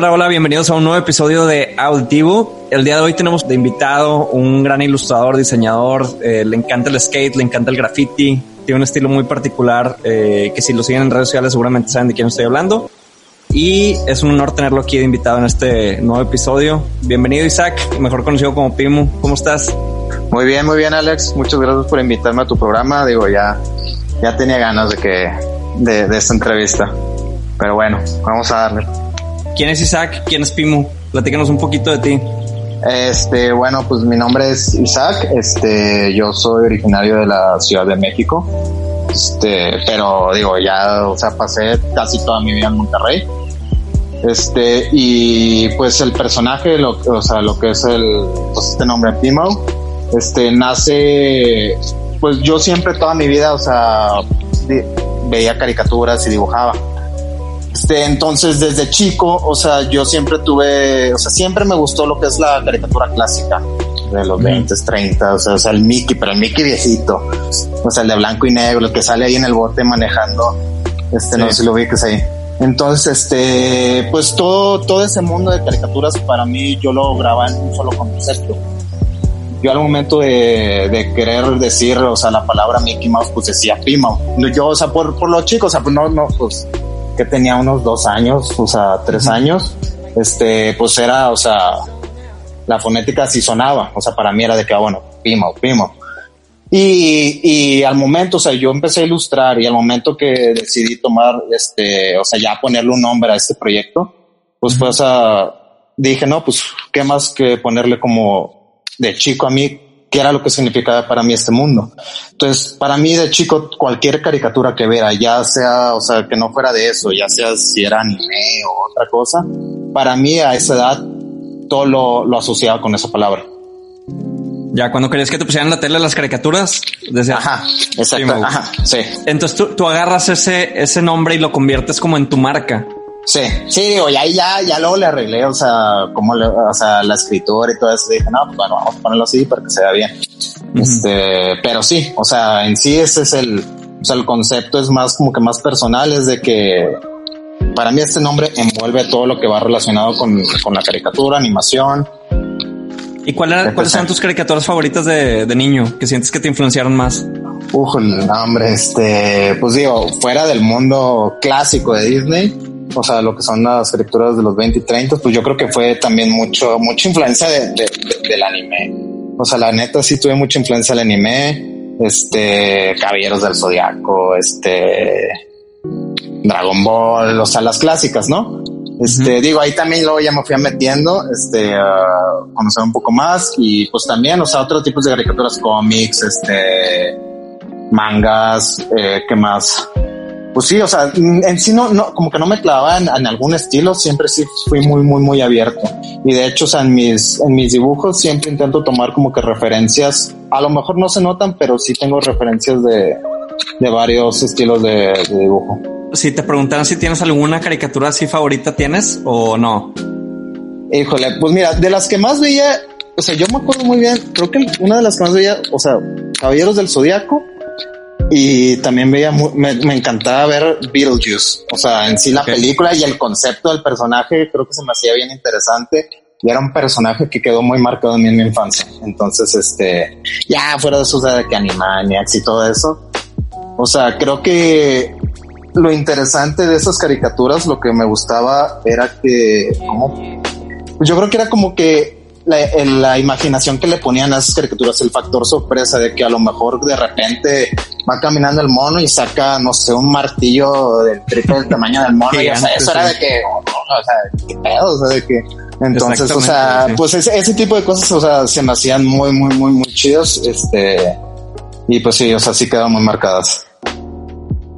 Hola, hola, bienvenidos a un nuevo episodio de Auditivo. El día de hoy tenemos de invitado un gran ilustrador, diseñador, eh, le encanta el skate, le encanta el graffiti, tiene un estilo muy particular eh, que si lo siguen en redes sociales seguramente saben de quién estoy hablando. Y es un honor tenerlo aquí de invitado en este nuevo episodio. Bienvenido Isaac, mejor conocido como Pimu. ¿Cómo estás? Muy bien, muy bien Alex. Muchas gracias por invitarme a tu programa. Digo, ya, ya tenía ganas de que, de, de esta entrevista. Pero bueno, vamos a darle. ¿Quién es Isaac? ¿Quién es Pimu? Platícanos un poquito de ti. Este, bueno, pues mi nombre es Isaac. Este, yo soy originario de la Ciudad de México. Este, pero digo, ya, o sea, pasé casi toda mi vida en Monterrey. Este, y pues el personaje, lo, o sea, lo que es el, pues este nombre Pimo, este, nace, pues yo siempre toda mi vida, o sea, veía caricaturas y dibujaba. Este, entonces desde chico, o sea, yo siempre tuve, o sea, siempre me gustó lo que es la caricatura clásica de los 20, 30, o sea, o sea, el Mickey, pero el Mickey viejito, o sea, el de blanco y negro, el que sale ahí en el bote manejando, este, no Sí. sé si lo ubiques ahí. Entonces, este, pues todo, todo ese mundo de caricaturas para mí yo lo grababa en un solo concepto. Yo al momento de, de querer decir, o sea, la palabra Mickey Mouse, pues decía Pimo. Yo, o sea, por, por los chicos, o sea, pues no, no, pues que tenía unos dos años, o sea, tres años, este, pues era, o sea, la fonética sí sonaba, o sea, para mí era de que, ah, bueno, Pimo, Pimo. Y, y al momento, o sea, yo empecé a ilustrar y al momento que decidí tomar, este, o sea, ya ponerle un nombre a este proyecto, pues, pues, sea, dije, no, pues, ¿qué más que ponerle como de chico a mí? ¿Qué era lo que significaba para mí este mundo? Entonces, para mí de chico, cualquier caricatura que viera, ya sea, o sea, que no fuera de eso, ya sea si era anime o otra cosa, para mí a esa edad, todo lo, lo asociaba con esa palabra. Ya cuando querías que te pusieran en la tele las caricaturas, decía, Ajá, exacto. Pimo. Ajá, sí. Entonces tú, tú agarras ese, ese nombre y lo conviertes como en tu marca. Sí, sí, digo, ya, ya, ya luego le arreglé, o sea, como le, o sea, la escritura y todo eso, dije, no, pues bueno, vamos a ponerlo así para que se vea bien. Este, pero sí, o sea, en sí ese es el, o sea, el concepto es más como que más personal, es de que para mí este nombre envuelve todo lo que va relacionado con, con la caricatura, animación. ¿Y cuál era- cuáles eran tus caricaturas favoritas de, de niño que sientes que te influenciaron más? Uf, el nombre, este, pues digo, fuera del mundo clásico de Disney, o sea, lo que son las caricaturas de los 20 y 30, pues yo creo que fue también mucho, mucha influencia de, de- de- del anime. O sea, la neta sí tuve mucha influencia del anime, este, Caballeros del Zodiaco, este, Dragon Ball, o sea, las clásicas, ¿no? Este, digo, ahí también luego ya me fui metiendo, este, a conocer un poco más y pues también, o sea, otros tipos de caricaturas, cómics, este, mangas, eh, ¿qué más? Pues sí, o sea, en sí no, no, como que no me clavaba en, en algún estilo, siempre sí fui muy, muy, muy abierto. Y de hecho, o sea, en mis, en mis dibujos siempre intento tomar como que referencias, a lo mejor no se notan, pero sí tengo referencias de, de varios estilos de, de dibujo. Si te preguntaran si tienes alguna caricatura así favorita, ¿tienes o no? Híjole, pues mira, de las que más veía, o sea, yo me acuerdo muy bien, creo que una de las que más veía, o sea, Caballeros del Zodiaco, y también veía, me, me encantaba ver Beetlejuice, o sea, en sí la película y el concepto del personaje creo que se me hacía bien interesante y era un personaje que quedó muy marcado en mí en mi infancia. Entonces, este, ya fuera de eso, de que Animaniacs y todo eso, o sea, creo que lo interesante de esas caricaturas, lo que me gustaba era que, ¿cómo? Yo creo que era como que la, la imaginación que le ponían a esas caricaturas, el factor sorpresa de que a lo mejor de repente va caminando el mono y saca, no sé, un martillo del triple del tamaño del mono. y, o sea, eso era de que, oh, o sea, qué pedo, o sea, de que. Entonces, o sea, sí. pues ese, ese tipo de cosas, o sea, se me hacían muy, muy, muy, muy chidos. Este, y pues sí, o sea, sí quedaron muy marcadas.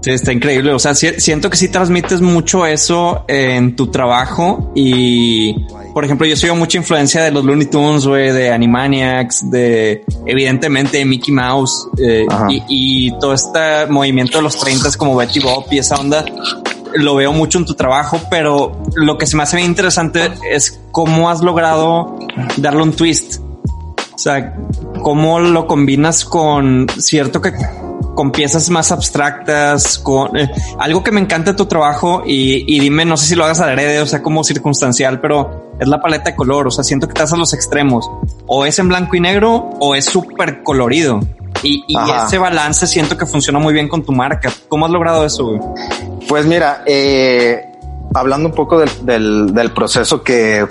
Sí, está increíble. O sea, si- siento que sí transmites mucho eso en tu trabajo y, por ejemplo, yo sigo mucha influencia de los Looney Tunes, güey, de Animaniacs, de, evidentemente, de Mickey Mouse eh, y todo este movimiento de los 30 como Betty Bob y esa onda. Lo veo mucho en tu trabajo, pero lo que se me hace bien interesante es cómo has logrado darle un twist. O sea, cómo lo combinas con cierto que con piezas más abstractas, con eh, algo que me encanta de tu trabajo y, y, dime, no sé si lo hagas adrede, o sea, como circunstancial, pero es la paleta de color, o sea, siento que estás a los extremos, o es en blanco y negro o es súper colorido. Y, y ese balance siento que funciona muy bien con tu marca. ¿Cómo has logrado eso? Pues mira, eh, hablando un poco del, del, del proceso que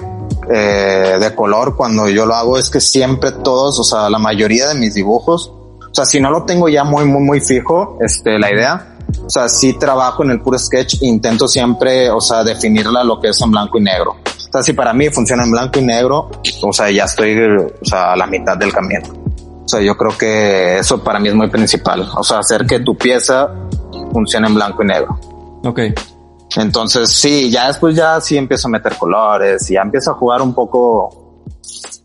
eh, de color cuando yo lo hago es que siempre todos, o sea, la mayoría de mis dibujos, o sea, si no lo tengo ya muy, muy, muy fijo, este, la idea, o sea, si trabajo en el puro sketch, intento siempre, o sea, definirla lo que es en blanco y negro. O sea, si para mí funciona en blanco y negro, o sea, ya estoy, o sea, a la mitad del camino. O sea, yo creo que eso para mí es muy principal. O sea, hacer que tu pieza funcione en blanco y negro. Ok. Entonces sí, ya después ya sí empiezo a meter colores y ya empiezo a jugar un poco.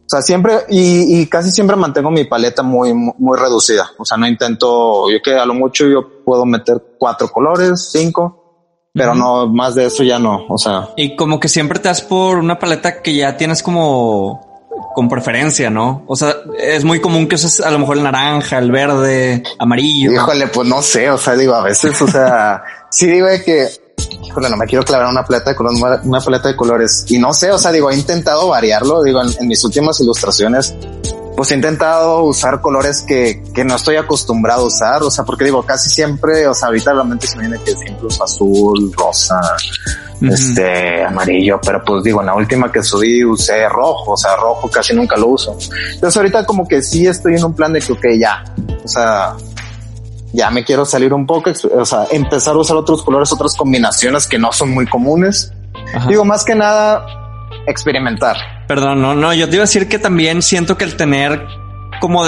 O sea, siempre y, y casi siempre mantengo mi paleta muy, muy reducida. O sea, no intento, yo que a lo mucho yo puedo meter cuatro colores, cinco, pero no más de eso ya no. O sea, y como que siempre te das por una paleta que ya tienes como con preferencia, ¿no? O sea, es muy común que uses a lo mejor el naranja, el verde, amarillo. Híjole, pues no sé, o sea, digo, a veces, o sea, sí digo que híjole, no me quiero clavar una paleta de colores, una paleta de colores. Y no sé, o sea, digo, he intentado variarlo, digo, en, mis últimas ilustraciones, pues he intentado usar colores que, que no estoy acostumbrado a usar, o sea, porque digo, casi siempre, o sea, ahorita la mente se viene que siempre uso azul, rosa, este, amarillo, pero pues digo, en la última que subí usé rojo, o sea, rojo casi nunca lo uso. Entonces ahorita como que sí estoy en un plan de que, ok, ya, o sea, ya me quiero salir un poco, o sea, empezar a usar otros colores, otras combinaciones que no son muy comunes. Digo, más que nada, experimentar. Perdón, no, no, yo te iba a decir que también siento que el tener como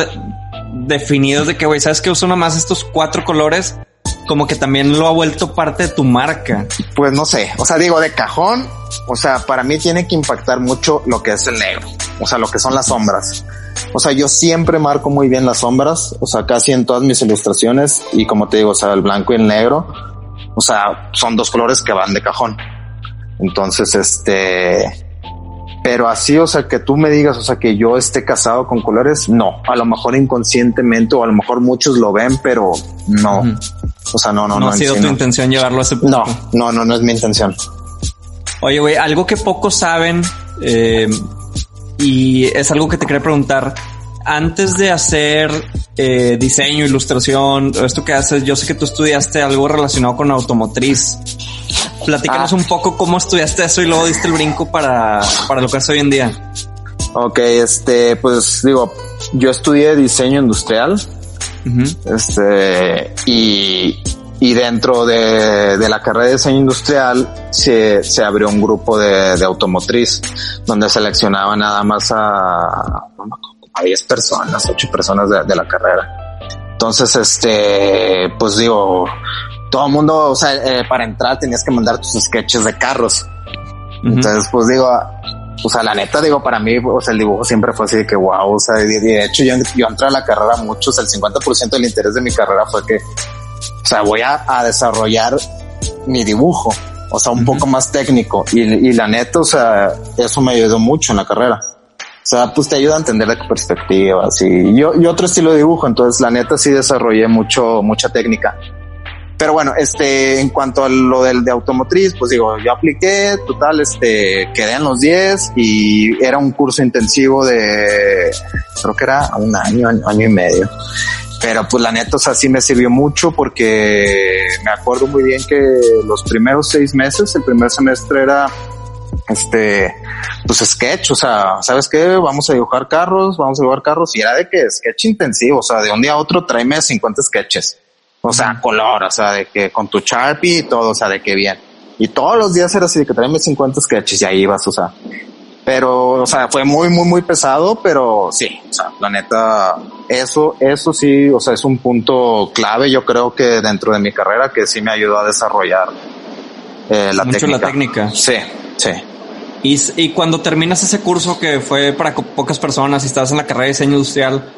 definidos de que, güey, sabes que uso nomás estos cuatro colores, como que también lo ha vuelto parte de tu marca. Pues no sé, o sea, digo, de cajón, o sea, para mí tiene que impactar mucho lo que es el negro, o sea, lo que son las sombras. O sea, yo siempre marco muy bien las sombras, o sea, casi en todas mis ilustraciones y como te digo, o sea, el blanco y el negro, o sea, son dos colores que van de cajón. Entonces, este, pero así, o sea, que tú me digas, o sea, que yo esté casado con colores, no, a lo mejor inconscientemente o a lo mejor muchos lo ven, pero no. O sea, no, no, no. No ha sido tu intención llevarlo a ese punto. No, no, no, no es mi intención. Oye, güey, algo que pocos saben, eh, y es algo que te quería preguntar. Antes de hacer eh, diseño, ilustración, esto que haces, yo sé que tú estudiaste algo relacionado con automotriz. Platícanos ah. un poco cómo estudiaste eso y luego diste el brinco para, para lo que haces hoy en día. Ok, este, pues digo, yo estudié diseño industrial. Este, y, y dentro de, de, la carrera de diseño industrial se, se abrió un grupo de, de, automotriz donde seleccionaba nada más a, a 10 personas, 8 personas de, de, la carrera. Entonces, este, pues digo, todo el mundo, o sea, eh, para entrar tenías que mandar tus sketches de carros. Entonces, pues digo, o sea, la neta, digo, para mí, o sea, el dibujo siempre fue así de que wow, o sea, de, hecho yo, yo entré a la carrera mucho, o sea, el 50% del interés de mi carrera fue que o sea, voy a, a desarrollar mi dibujo, o sea, un poco más técnico. Y, y, la neta, o sea, eso me ayudó mucho en la carrera. O sea, pues te ayuda a entender de perspectivas y yo, y otro estilo de dibujo. Entonces, la neta sí desarrollé mucho, mucha técnica. Pero bueno, este, en cuanto a lo del de automotriz, pues digo, yo apliqué, total, este, quedé en los 10 y era un curso intensivo de, creo que era un año, año y medio. Pero pues la neta, o sí me sirvió mucho porque me acuerdo muy bien que los primeros seis meses, el primer semestre era este, pues sketch, o sea, ¿sabes qué? Vamos a dibujar carros, vamos a dibujar carros y era de que sketch intensivo, o sea, de un día a otro tráeme 50 sketches. O sea, color, o sea, de que con tu Sharpie y todo, o sea, de que bien. Y todos los días era así de que tráeme 50 sketches y ahí ibas, o sea. Pero, o sea, fue muy, muy, muy pesado, pero sí, o sea, la neta, eso, eso sí, o sea, es un punto clave, yo creo que dentro de mi carrera que sí me ayudó a desarrollar eh, la Mucho técnica. la técnica. Sí, sí. Y, y cuando terminas ese curso que fue para pocas personas y estabas en la carrera de diseño industrial,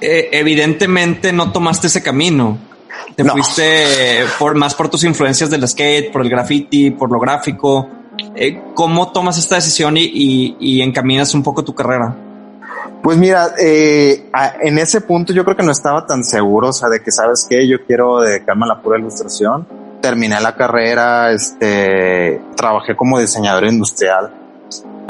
eh, eh, evidentemente no tomaste ese camino. Te no. fuiste por más por tus influencias del skate, por el graffiti, por lo gráfico. Eh, ¿Cómo tomas esta decisión y, y, y, encaminas un poco tu carrera? Pues mira, eh, en ese punto yo creo que no estaba tan seguro, o sea, de que sabes que yo quiero dedicarme a la pura ilustración. Terminé la carrera, este, trabajé como diseñador industrial.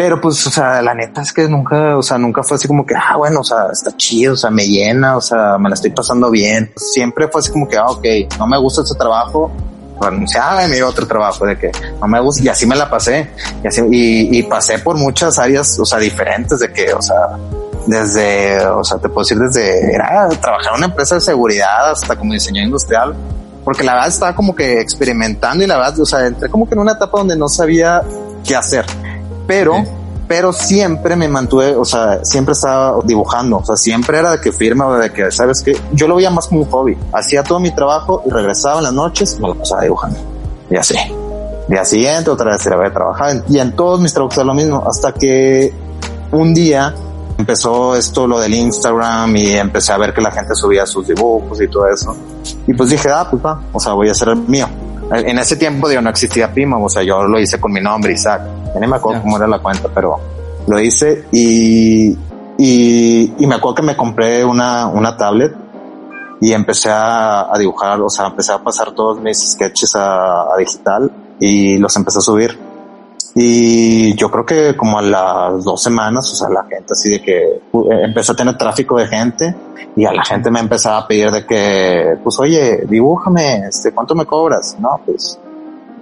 Pero pues, o sea, la neta es que nunca, o sea, nunca fue así como que, ah, bueno, o sea, está chido, o sea, me llena, o sea, me la estoy pasando bien. Siempre fue así como que, ah, ok, no me gusta este trabajo, renunciaba y me iba a otro trabajo de que no me gusta y así me la pasé y así y, y pasé por muchas áreas o sea diferentes de que o sea desde, o sea, te puedo decir desde, era trabajar en una empresa de seguridad hasta como diseñador industrial, porque la verdad estaba como que experimentando y la verdad, o sea, entré como que en una etapa donde no sabía qué hacer, pero, pero siempre me mantuve, o sea, siempre estaba dibujando, o sea, siempre era de que firma o de que, sabes que yo lo veía más como un hobby, hacía todo mi trabajo y regresaba en las noches y me lo pasaba dibujando y así. Día siguiente, otra vez iba a trabajar y en todos mis trabajos era lo mismo, hasta que un día empezó esto lo del Instagram y empecé a ver que la gente subía sus dibujos y todo eso. Y pues dije, ah, pues va, o sea, voy a hacer el mío. En ese tiempo, digo, no existía Prima, o sea, yo lo hice con mi nombre, Isaac. Ya ni me acuerdo cómo era la cuenta, pero lo hice y, y, y me acuerdo que me compré una, una tablet y empecé a, a, dibujar, o sea, empecé a pasar todos mis sketches a, a digital y los empecé a subir y yo creo que como a las dos semanas, o sea, la gente así de que uh, empezó a tener tráfico de gente y a la gente me empezaba a pedir de que, pues oye, dibújame, este, ¿cuánto me cobras? No, pues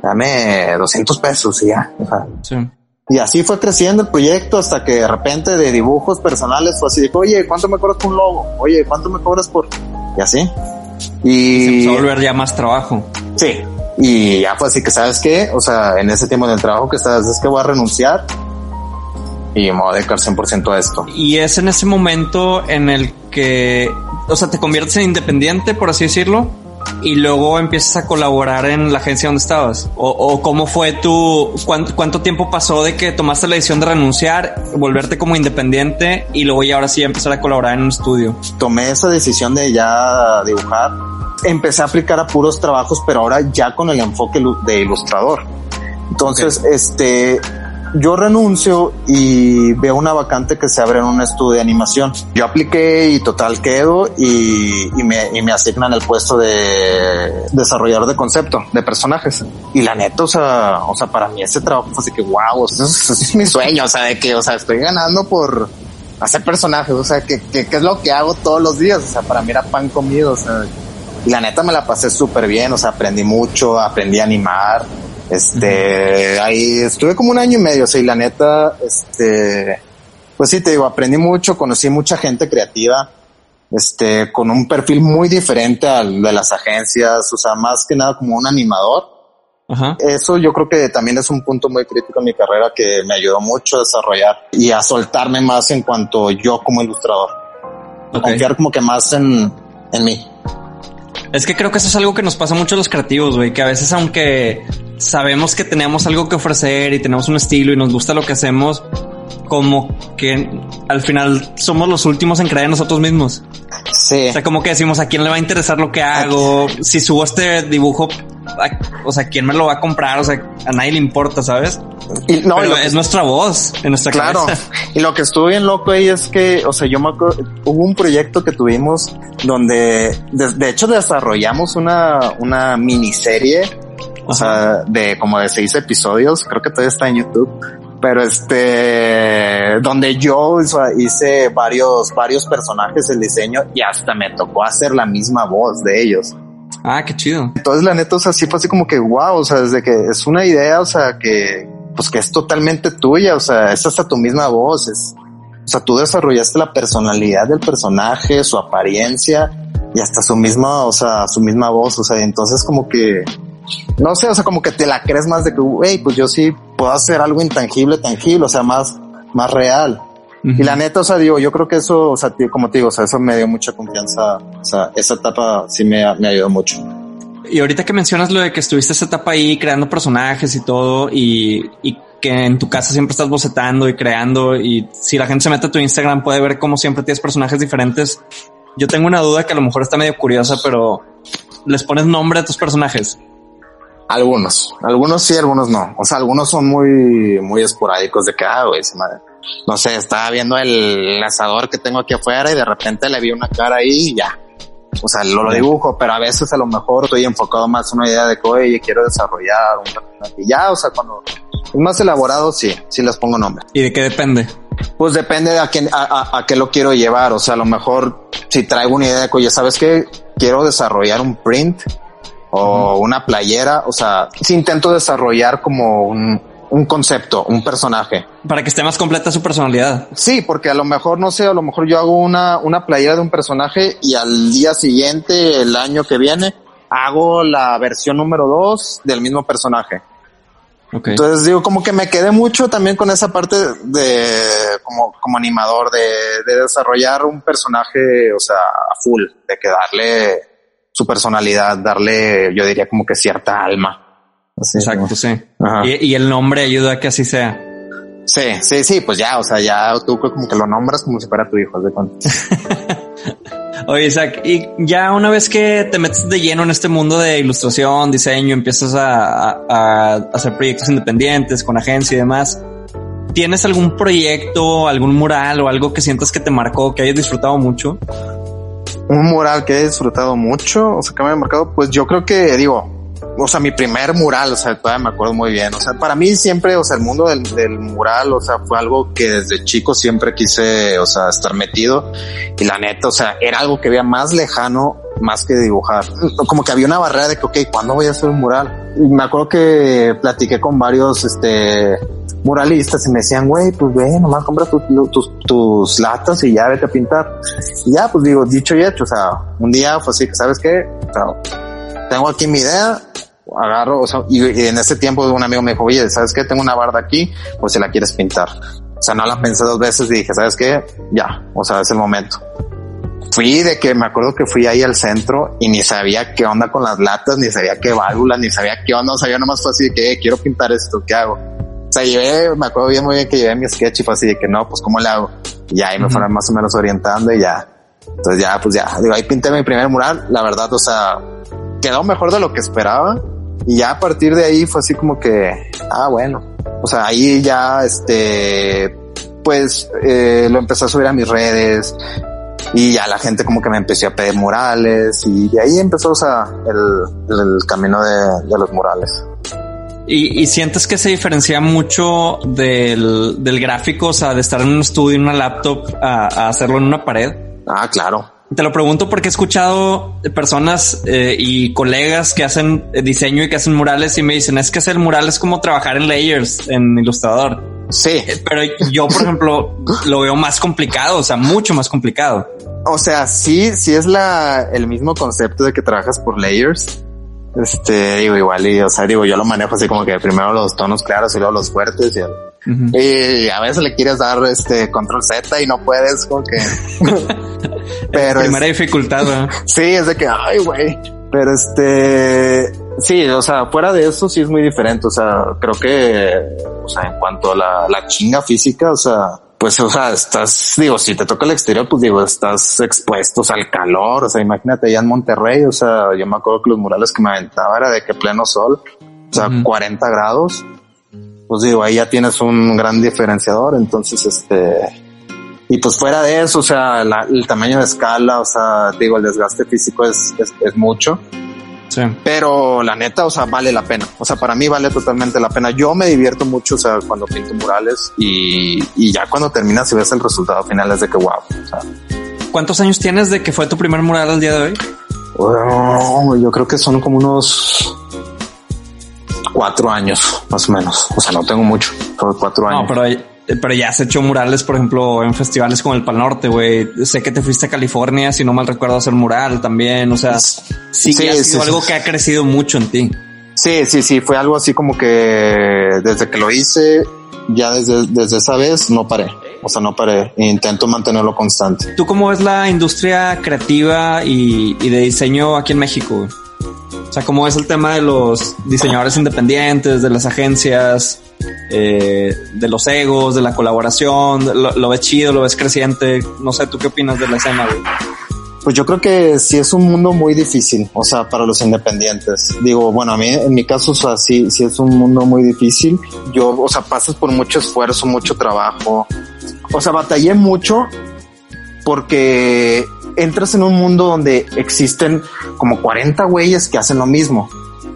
dame 200 pesos y ya. O sea, sí. Y así fue creciendo el proyecto hasta que de repente de dibujos personales fue así de, oye, ¿cuánto me cobras por un logo? Oye, ¿cuánto me cobras por...? Y así. Y... Se empezó a volver ya más trabajo. Sí, y ya fue así que, ¿sabes qué? O sea, en ese tiempo del trabajo que estás, es que voy a renunciar y me voy a dedicar 100% a esto. Y es en ese momento en el que, o sea, te conviertes en independiente, por así decirlo, y luego empiezas a colaborar en la agencia donde estabas? ¿O, o cómo fue tu, cuánto, cuánto, tiempo pasó de que tomaste la decisión de renunciar, volverte como independiente y luego ya ahora sí empezar a colaborar en un estudio? Tomé esa decisión de ya dibujar empecé a aplicar a puros trabajos, pero ahora ya con el enfoque de ilustrador. Entonces, okay. este, yo renuncio y veo una vacante que se abre en un estudio de animación. Yo apliqué y total quedo y, me, asignan el puesto de desarrollador de concepto, de personajes. Y la neta, o sea, o sea, para mí ese trabajo fue así que wow, eso es, es mi sueño, o sea, de que, o sea, estoy ganando por hacer personajes, o sea, que, que, es lo que hago todos los días, o sea, para mí era pan comido, o sea, la neta me la pasé súper bien, o sea, aprendí mucho, aprendí a animar, este, ahí estuve como un año y medio, o sea, y la neta, este, pues sí, te digo, aprendí mucho, conocí mucha gente creativa, este, con un perfil muy diferente al de las agencias, o sea, más que nada como un animador. Ajá. Eso yo creo que también es un punto muy crítico en mi carrera que me ayudó mucho a desarrollar y a soltarme más en cuanto yo como ilustrador. Okay. Confiar como que más en, en mí. Es que creo que eso es algo que nos pasa mucho a los creativos, güey, que a veces aunque sabemos que tenemos algo que ofrecer y tenemos un estilo y nos gusta lo que hacemos, como que al final somos los últimos en creer en nosotros mismos. Sí. O sea, como que decimos, ¿a quién le va a interesar lo que hago? Si subo este dibujo, o sea, ¿quién me lo va a comprar? O sea, a nadie le importa, ¿sabes? Y, no, Pero es nuestra voz en nuestra claro. cabeza. Y lo que estuvo bien loco ahí es que, o sea, yo me acuerdo, hubo un proyecto que tuvimos donde, de, de hecho, desarrollamos una, una miniserie, o sea, de como de seis episodios, creo que todavía está en YouTube pero este donde yo hice varios varios personajes el diseño y hasta me tocó hacer la misma voz de ellos. Ah, qué chido. Entonces la neta, o sea, sí fue así como que wow, o sea, desde que es una idea, o sea, que pues que es totalmente tuya, o sea, es hasta tu misma voz, es, o sea, tú desarrollaste la personalidad del personaje, su apariencia y hasta su misma, o sea, su misma voz, o sea, entonces como que no sé, o sea, como que te la crees más de que, hey, pues yo sí puedo hacer algo intangible, tangible, o sea, más, más real. Uh -huh. Y la neta, o sea, digo, yo creo que eso, o sea, como te digo, o sea, eso me dio mucha confianza, o sea, esa etapa sí me, me ayudó mucho. Y ahorita que mencionas lo de que estuviste esa etapa ahí creando personajes y todo, y, y que en tu casa siempre estás bocetando y creando, y si la gente se mete a tu Instagram puede ver cómo siempre tienes personajes diferentes. Yo tengo una duda que a lo mejor está medio curiosa, pero ¿les pones nombre a tus personajes? Algunos, algunos sí, algunos no. O sea, algunos son muy, muy esporádicos de que, ah, güey, no sé, estaba viendo el asador que tengo aquí afuera y de repente le vi una cara ahí y ya. O sea, lo, lo dibujo, pero a veces a lo mejor estoy enfocado más en una idea de que, oye, quiero desarrollar un. Y ya, o sea, cuando es más elaborado, sí, sí les pongo nombre. ¿Y de qué depende? Pues depende de a, quién, a, a, a qué lo quiero llevar. O sea, a lo mejor si traigo una idea de que, oye, ¿sabes qué? Quiero desarrollar un print o una playera. O sea, si intento desarrollar como un, un concepto, un personaje. Para que esté más completa su personalidad. Sí, porque a lo mejor, no sé, a lo mejor yo hago una, una playera de un personaje y al día siguiente, el año que viene, hago la versión número dos del mismo personaje. Okay. Entonces digo, como que me quedé mucho también con esa parte de, como, como animador, de, de desarrollar un personaje, o sea, a full, de que darle su personalidad, darle, yo diría como que cierta alma. Así, Exacto, sí. Y, y, el nombre ayuda a que así sea. Sí, sí, sí, pues ya, o sea, ya tú como que lo nombras como si fuera tu hijo, de. Oye, Isaac, y ya una vez que te metes de lleno en este mundo de ilustración, diseño, empiezas a, a, a hacer proyectos independientes con agencia y demás, ¿tienes algún proyecto, algún mural o algo que sientas que te marcó, que hayas disfrutado mucho? Un mural que he disfrutado mucho, o sea, que me ha marcado, pues yo creo que, digo, o sea, mi primer mural, o sea, todavía me acuerdo muy bien. O sea, para mí siempre, o sea, el mundo del, mural, o sea, fue algo que desde chico siempre quise, o sea, estar metido. Y la neta, o sea, era algo que veía más lejano más que dibujar. Como que había una barrera de que, ok, ¿cuándo voy a hacer un mural? Y me acuerdo que platiqué con varios, este, muralistas y me decían, güey, pues ve, nomás compra tus, tus, latas y ya vete a pintar. Y ya, pues digo, dicho y hecho, o sea, un día fue así que, ¿sabes qué? O sea, tengo aquí mi idea, agarro, o sea, y, y, en ese tiempo un amigo me dijo, oye, ¿sabes qué? Tengo una barda aquí, pues si la quieres pintar. O sea, no la pensé dos veces y dije, ¿sabes qué? Ya, o sea, es el momento. Fui de que me acuerdo que fui ahí al centro y ni sabía qué onda con las latas, ni sabía qué válvulas, ni sabía qué onda, o sea, yo nomás fue así de que eh, quiero pintar esto, ¿qué hago? O sea, llevé, me acuerdo bien muy bien que llevé mi sketch y fue así de que no, pues ¿cómo le hago? Y ahí me uh -huh. fueron más o menos orientando y ya. Entonces ya, pues ya, digo, ahí pinté mi primer mural, la verdad, o sea, quedó mejor de lo que esperaba y ya a partir de ahí fue así como que, ah, bueno. O sea, ahí ya, este, pues, eh, lo empecé a subir a mis redes y ya la gente como que me empezó a pedir murales y de ahí empezó, o sea, el, el camino de, de, los murales. ¿Y, ¿Y, sientes que se diferencia mucho del, del gráfico, o sea, de estar en un estudio, en una laptop, a, a hacerlo en una pared? Ah, claro. Te lo pregunto porque he escuchado personas eh, y colegas que hacen diseño y que hacen murales y me dicen es que hacer mural es como trabajar en layers en Ilustrador. Sí. Pero yo, por ejemplo, lo veo más complicado, o sea, mucho más complicado. O sea, sí, sí es la, el mismo concepto de que trabajas por layers. Este, digo, igual, y, o sea, digo, yo lo manejo así como que primero los tonos claros y luego los fuertes y, el, uh -huh. y a veces le quieres dar este control Z y no puedes, como que. Pero primera es, dificultad, ¿no? Sí, es de que, ay, güey. Pero este, sí, o sea, fuera de eso sí es muy diferente. O sea, creo que, o sea, en cuanto a la, la chinga física, o sea, pues, o sea, estás, digo, si te toca el exterior, pues digo, estás expuestos al calor. O sea, imagínate allá en Monterrey, o sea, yo me acuerdo que los murales que me aventaba era de que pleno sol, o sea, uh -huh. 40 grados. Pues digo, ahí ya tienes un gran diferenciador. Entonces, este, y pues fuera de eso, o sea, la, el tamaño de escala, o sea, digo, el desgaste físico es, es, es, mucho. Sí. Pero la neta, o sea, vale la pena. O sea, para mí vale totalmente la pena. Yo me divierto mucho, o sea, cuando pinto murales y, y ya cuando terminas y ves el resultado final es de que wow. O sea. ¿Cuántos años tienes de que fue tu primer mural al día de hoy? Bueno, yo creo que son como unos cuatro años, más o menos. O sea, no tengo mucho, solo cuatro años. No, pero pero ya has hecho murales, por ejemplo, en festivales como el Pal Norte, güey. Sé que te fuiste a California, si no mal recuerdo, a hacer mural también. O sea, sí, sí ha sido sí, algo sí. que ha crecido mucho en ti. Sí, sí, sí. Fue algo así como que desde que lo hice, ya desde, desde esa vez no paré. O sea, no paré. Intento mantenerlo constante. ¿Tú cómo ves la industria creativa y, y de diseño aquí en México? O sea, ¿cómo es el tema de los diseñadores independientes, de las agencias, eh, de los egos, de la colaboración? Lo, ¿Lo, ves chido, lo ves creciente? No sé, ¿tú qué opinas de la escena, güey? Pues yo creo que sí es un mundo muy difícil, o sea, para los independientes. Digo, bueno, a mí, en mi caso, o sea, sí, sí es un mundo muy difícil. Yo, o sea, pasas por mucho esfuerzo, mucho trabajo, o sea, batallé mucho porque entras en un mundo donde existen como 40 güeyes que hacen lo mismo.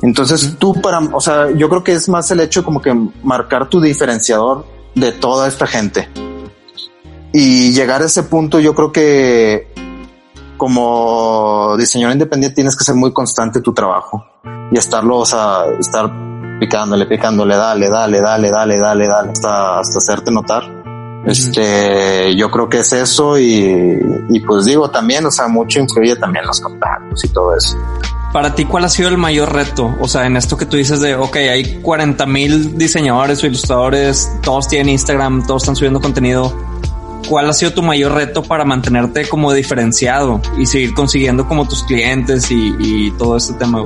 Entonces tú para, o sea, yo creo que es más el hecho como que marcar tu diferenciador de toda esta gente. Y llegar a ese punto, yo creo que como diseñador independiente tienes que ser muy constante tu trabajo y estarlo, o sea, estar picándole, picándole, dale, dale, dale, dale, dale, dale, hasta, hasta hacerte notar. Este, yo creo que es eso y, y pues digo también, o sea, mucho influye también los contactos y todo eso. Para ti, ¿cuál ha sido el mayor reto? O sea, en esto que tú dices de, ok, hay 40 mil diseñadores o ilustradores, todos tienen Instagram, todos están subiendo contenido. ¿Cuál ha sido tu mayor reto para mantenerte como diferenciado y seguir consiguiendo como tus clientes y, todo este tema?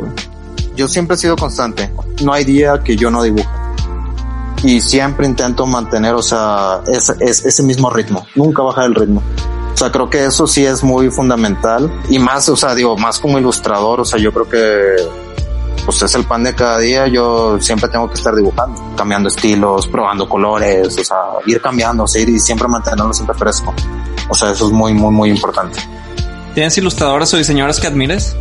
Yo siempre he sido constante. No hay día que yo no dibuje. Y siempre intento mantener, o sea, ese, ese mismo ritmo. Nunca bajar el ritmo. O sea, creo que eso sí es muy fundamental y más, o sea, digo, más como ilustrador, o sea, yo creo que pues es el pan de cada día, yo siempre tengo que estar dibujando, cambiando estilos, probando colores, o sea, ir cambiando, o y siempre mantenerlo siempre fresco. O sea, eso es muy, muy, muy importante. ¿Tienes ilustradores o diseñadores que admires?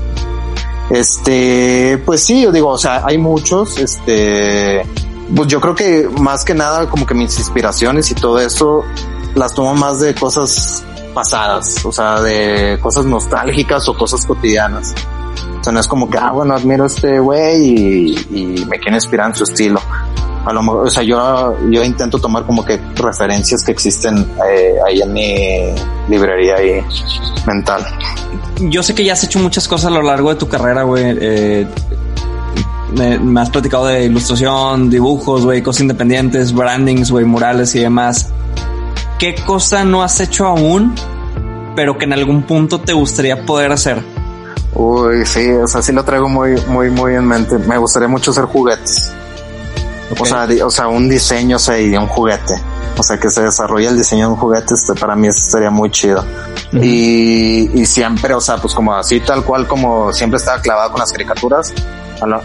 Este, pues sí, yo digo, o sea, hay muchos, este, pues yo creo que más que nada como que mis inspiraciones y todo eso las tomo más de cosas pasadas, o sea, de cosas nostálgicas o cosas cotidianas. O sea, no es como que, ah, bueno, admiro este güey y, me quiero inspirar en su estilo. A lo mejor, o sea, yo, yo intento tomar como que referencias que existen eh, ahí en mi librería y mental. Yo sé que ya has hecho muchas cosas a lo largo de tu carrera, güey. Eh, me, me, has platicado de ilustración, dibujos, güey, cosas independientes, brandings, güey, murales y demás. ¿Qué cosa no has hecho aún, pero que en algún punto te gustaría poder hacer? Uy, sí, o sea, sí lo traigo muy, muy, muy en mente. Me gustaría mucho hacer juguetes. O sea, o sea, un diseño, o sea, y un juguete. O sea, que se desarrolle el diseño de un juguete, este, para mí eso sería muy chido. y, y siempre, o sea, pues como así, tal cual como siempre estaba clavado con las caricaturas,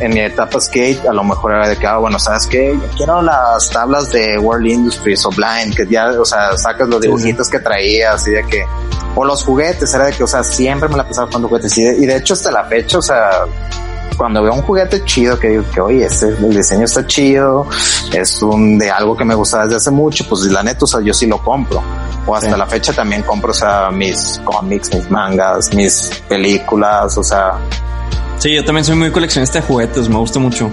en mi etapa skate, a lo mejor era de que, ah, bueno, ¿sabes? Yo quiero las tablas de World Industries o Blind, que ya, o sea, sacas los dibujitos que traías y de que, o los juguetes, era de que, o sea, siempre me la pasaba con juguetes y de, y de hecho hasta la fecha, o sea, cuando veo un juguete chido que digo que, oye, este, el diseño está chido, es un de algo que me gusta desde hace mucho, pues la neta, o sea, yo sí lo compro. O hasta la fecha también compro, o sea, mis cómics, mis mangas, mis películas, o sea, Sí, yo también soy muy coleccionista de juguetes, me gusta mucho.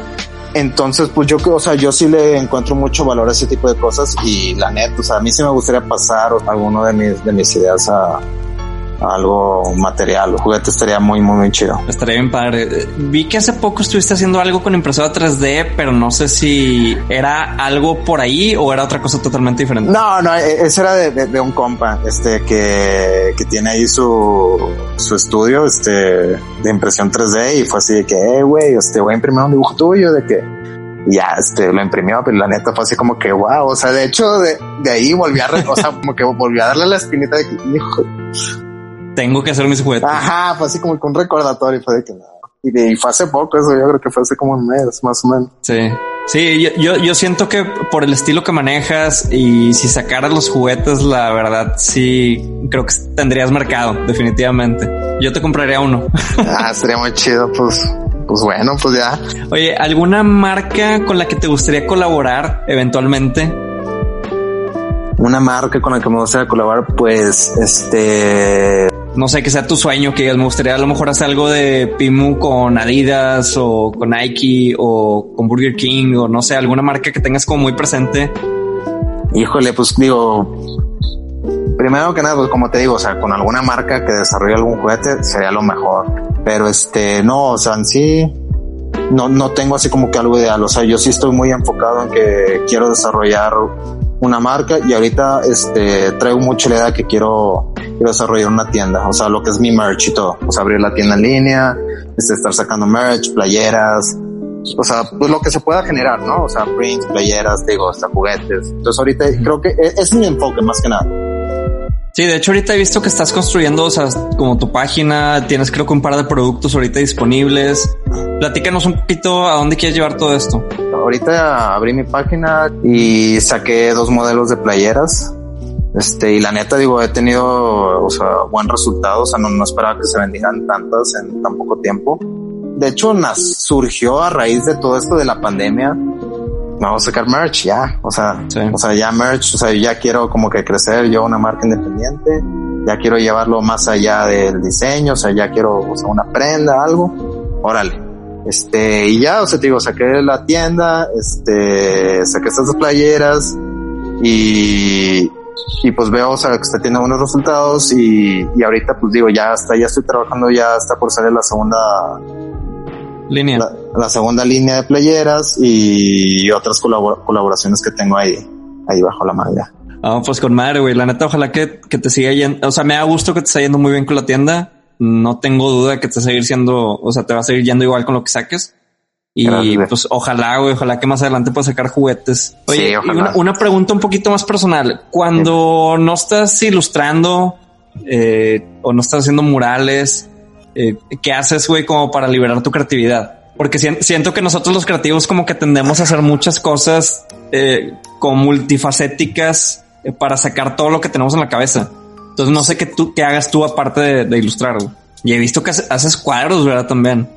Entonces, pues yo, o sea, yo sí le encuentro mucho valor a ese tipo de cosas y la neta, o sea, a mí sí me gustaría pasar alguno de mis, de mis ideas a, algo material. El juguete estaría muy, muy, muy chido. Estaría bien padre. Vi que hace poco estuviste haciendo algo con impresora 3D, pero no sé si era algo por ahí o era otra cosa totalmente diferente. No, no, e, ese era de, un compa, este, que, que tiene ahí su, su estudio, este, de impresión 3D y fue así de que, eh, güey, este, voy a imprimir un dibujo tuyo de que, ya este lo imprimió, pero la neta fue así como que wow, o sea, de hecho de, de ahí volví a, o sea, como que volví a darle la espinita de que, hijo, tengo que hacer mis juguetes. Ajá, fue así como que un recordatorio, fue de que no. Y, fue hace poco eso, yo creo que fue hace como un mes, más o menos. Sí. Sí, yo, yo, siento que por el estilo que manejas y si sacaras los juguetes, la verdad, sí, creo que tendrías mercado, definitivamente. Yo te compraría uno. ah, sería muy chido, pues, pues bueno, pues ya. Oye, ¿alguna marca con la que te gustaría colaborar eventualmente? Una marca con la que me gustaría colaborar, pues, este, no sé, que sea tu sueño, que me gustaría a lo mejor hacer algo de Pimu con Adidas o con Nike o con Burger King o no sé, alguna marca que tengas como muy presente. Híjole, pues digo, primero que nada, pues como te digo, o sea, con alguna marca que desarrolle algún juguete sería lo mejor. Pero este, no, o sea, en sí, no, no tengo así como que algo ideal. O sea, yo sí estoy muy enfocado en que quiero desarrollar una marca y ahorita este traigo mucha la idea que quiero, desarrollar una tienda, o sea, lo que es mi merch y todo, o sea, abrir la tienda en línea, este, estar sacando merch, playeras, o sea, pues lo que se pueda generar, ¿no? O sea, prints, playeras, digo, hasta juguetes. Entonces ahorita creo que e, es mi enfoque más que nada. Sí, de hecho ahorita he visto que estás construyendo, o sea, como tu página, tienes creo que un par de productos ahorita disponibles. Platícanos un poquito a dónde quieres llevar todo esto. Ahorita abrí mi página y saqué dos modelos de playeras Este, y la neta, digo, he tenido, o sea, buen resultado. O sea, no, no esperaba que se vendieran tantas en tan poco tiempo. De hecho, nas, surgió a raíz de todo esto de la pandemia. Vamos a sacar merch ya. O sea, Sí. o sea, ya merch. O sea, ya quiero como que crecer yo una marca independiente. Ya quiero llevarlo más allá del diseño. O sea, ya quiero, o sea, una prenda, algo. Órale. Este, y ya, o sea, te digo, saqué la tienda, este, saqué estas playeras y, y pues veo, o sea, que está teniendo buenos resultados y, y ahorita pues digo, ya está, ya estoy trabajando, ya está por salir la segunda, Línea. la, la segunda línea de playeras y otras colabor- colaboraciones que tengo ahí, ahí bajo la manga. Ah, pues con madre, güey. La neta, ojalá que, que te siga yendo. O sea, me da gusto que te está yendo muy bien con la tienda. No tengo duda que te va a seguir siendo, o sea, te va a seguir yendo igual con lo que saques. Y Gracias, pues ojalá, güey, ojalá que más adelante puedas sacar juguetes. Oye, Sí, y ojalá. una, una pregunta un poquito más personal. Cuando no estás ilustrando eh, o no estás haciendo murales, eh, ¿qué haces, güey, como para liberar tu creatividad? Porque sien- siento que nosotros los creativos como que tendemos a hacer muchas cosas eh, como multifacéticas eh, para sacar todo lo que tenemos en la cabeza. Entonces no sé qué tú qué hagas tú aparte de, de ilustrar. güey. Y he visto que hace- haces cuadros, ¿verdad? También.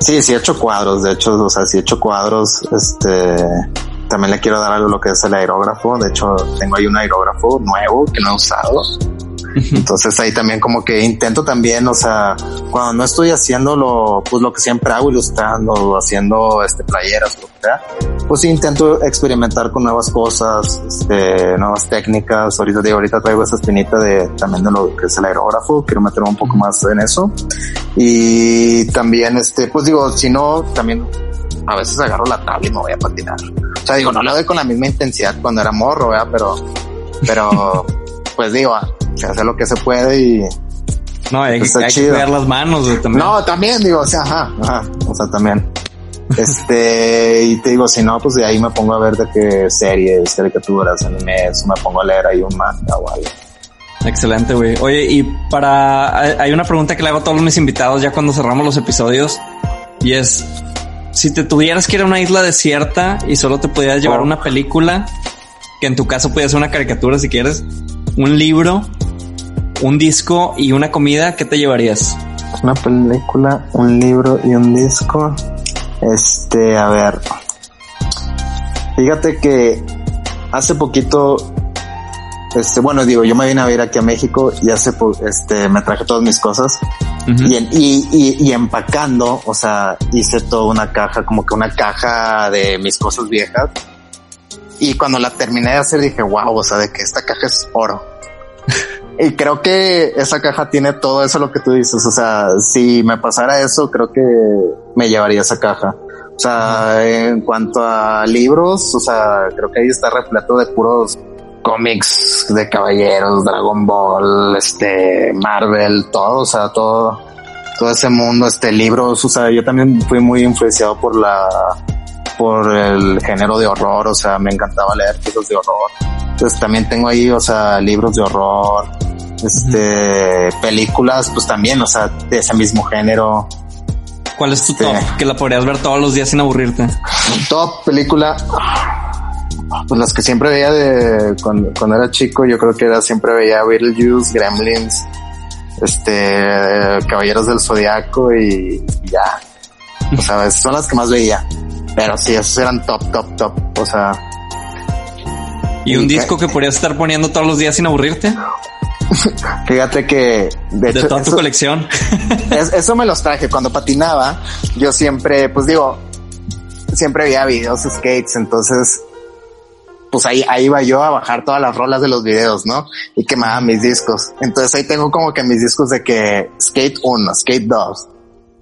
Sí, sí he hecho cuadros, de hecho, o sea, sí he hecho cuadros, este, también le quiero dar algo lo que es el aerógrafo, de hecho, tengo ahí un aerógrafo nuevo que no he usado, entonces ahí también como que intento también, o sea, cuando no estoy haciendo lo, pues lo que siempre hago, ilustrando, haciendo, este, playeras, lo que sea, pues intento experimentar con nuevas cosas, este, nuevas técnicas, ahorita digo, ahorita traigo esa espinita de, también de lo que es el aerógrafo, quiero meterme un poco más en eso, y también, este, pues digo, si no, también a veces agarro la tabla y me voy a patinar. O sea, digo, no le doy con la misma intensidad cuando era morro, ¿verdad? Pero, pero, pues digo, se hace lo que se puede y, No, hay, Está hay que chido. cuidar las manos, güey, también. no, también digo, o sea, ajá, ajá, o sea, también. Este, y te digo, si no, pues de ahí me pongo a ver de qué series, caricaturas, animes, me pongo a leer ahí un manga o algo. Excelente, güey. Oye, y para... hay- Hay una pregunta que le hago a todos mis invitados ya cuando cerramos los episodios. Y es, si te tuvieras que ir a una isla desierta y solo te pudieras llevar Oh. una película, que en tu caso puede ser una caricatura si quieres, un libro, un disco y una comida, ¿qué te llevarías? Una película, un libro y un disco. Este, a ver. Fíjate que hace poquito, este, bueno, digo, yo me vine a vivir aquí a México y hace, este, me traje todas mis cosas y, en- y, y, y empacando, o sea, hice toda una caja, como que una caja de mis cosas viejas. Y cuando la terminé de hacer dije, wow, o sea, de que esta caja es oro. Y creo que esa caja tiene todo eso lo que tú dices. O sea, si me pasara eso, creo que me llevaría esa caja. O sea, en cuanto a libros, o sea, creo que ahí está repleto de puros cómics de caballeros, Dragon Ball, este, Marvel, todo, o sea, todo, todo ese mundo, este, libros, o sea, yo también fui muy influenciado por la, por el género de horror, o sea, me encantaba leer cosas de horror. Entonces también tengo ahí, o sea, libros de horror, este, películas, pues también, o sea, de ese mismo género. ¿Cuál es tu Este- top? Que la podrías ver todos los días sin aburrirte. Top película, pues las que siempre veía de cuando, cuando era chico, yo creo que era siempre veía Beetlejuice, Gremlins, este, Caballeros del Zodiaco y, y ya. O sea, son las que más veía. Pero sí, esos eran top, top, top. O sea, ¿Y un disco que podrías estar poniendo todos los días sin aburrirte? fíjate que de, toda tu colección. Es- eso me los traje cuando patinaba. Yo siempre, pues digo, siempre veía videos de skates, entonces, pues ahí, ahí iba yo a bajar todas las rolas de los videos, ¿no? Y quemaba mis discos. Entonces ahí tengo como que mis discos de que skate 1, skate 2.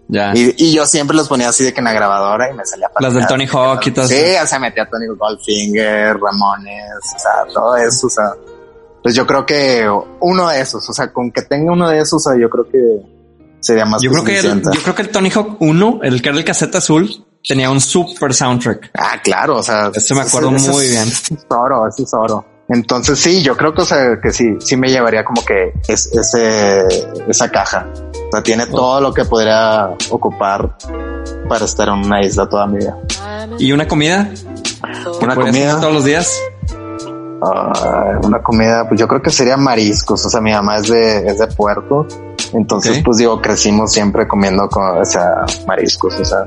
ya. Y, y yo siempre los ponía así de que en la grabadora y me salía Las del Tony Hawk y todo Sí, o sea, metía Tony Goldfinger, Ramones, o sea, todo eso, o sea. Pues yo creo que uno de esos, o sea, con que tenga uno de esos, o sea, yo creo que sería más Yo creo que el, yo creo que el Tony Hawk 1, el que era el casete azul, tenía un super soundtrack. Ah, claro, o sea. Ese me acuerdo ese- ese muy es bien. oro, ese es oro. Entonces sí, yo creo que, o sea, que sí, sí me llevaría como que es, ese, esa caja. O sea, tiene todo lo que podría ocupar para estar en una isla toda mi vida. ¿Y una comida? Una ¿Podrías comida. todos los días? Ah, una comida, pues yo creo que sería mariscos. O sea, mi mamá es de, es de Puerto. Entonces, pues digo, crecimos siempre comiendo con, o sea, mariscos. O sea,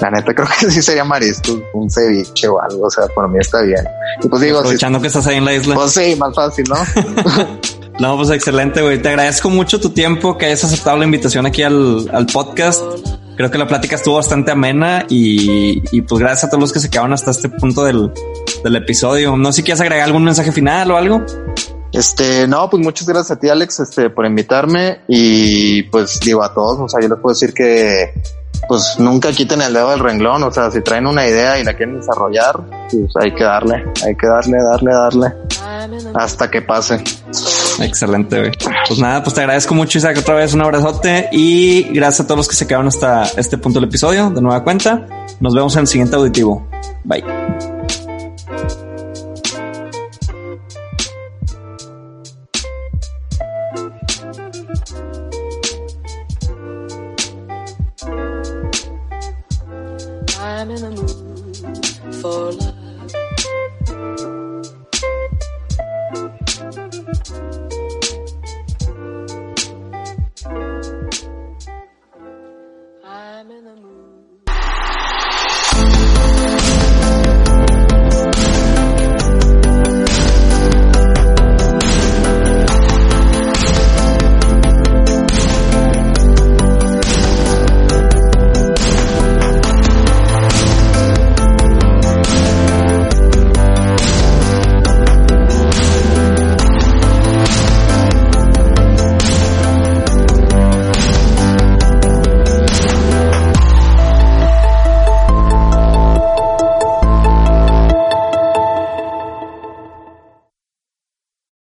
la neta creo que sí sería mariscos, un ceviche o algo. O sea, por mí está bien. Y pues digo, Aprovechando que estás ahí en la isla. pues sí, más fácil, ¿no? No, pues excelente, güey. Te agradezco mucho tu tiempo, que hayas aceptado la invitación aquí al, al podcast. Creo que la plática estuvo bastante amena y, y pues gracias a todos los que se quedaron hasta este punto del, del episodio. No sé si quieres agregar algún mensaje final o algo. Este, no, pues muchas gracias a ti, Alex, este, por invitarme y pues digo a todos, o sea, yo les puedo decir que pues nunca quiten el dedo del renglón, o sea, si traen una idea y la quieren desarrollar, pues hay que darle, hay que darle, darle, darle hasta que pase. Excelente, güey. Pues nada, pues te agradezco mucho, Isaac, otra vez un abrazote y gracias a todos los que se quedaron hasta este punto del episodio de nueva cuenta. Nos vemos en el siguiente auditivo. Bye.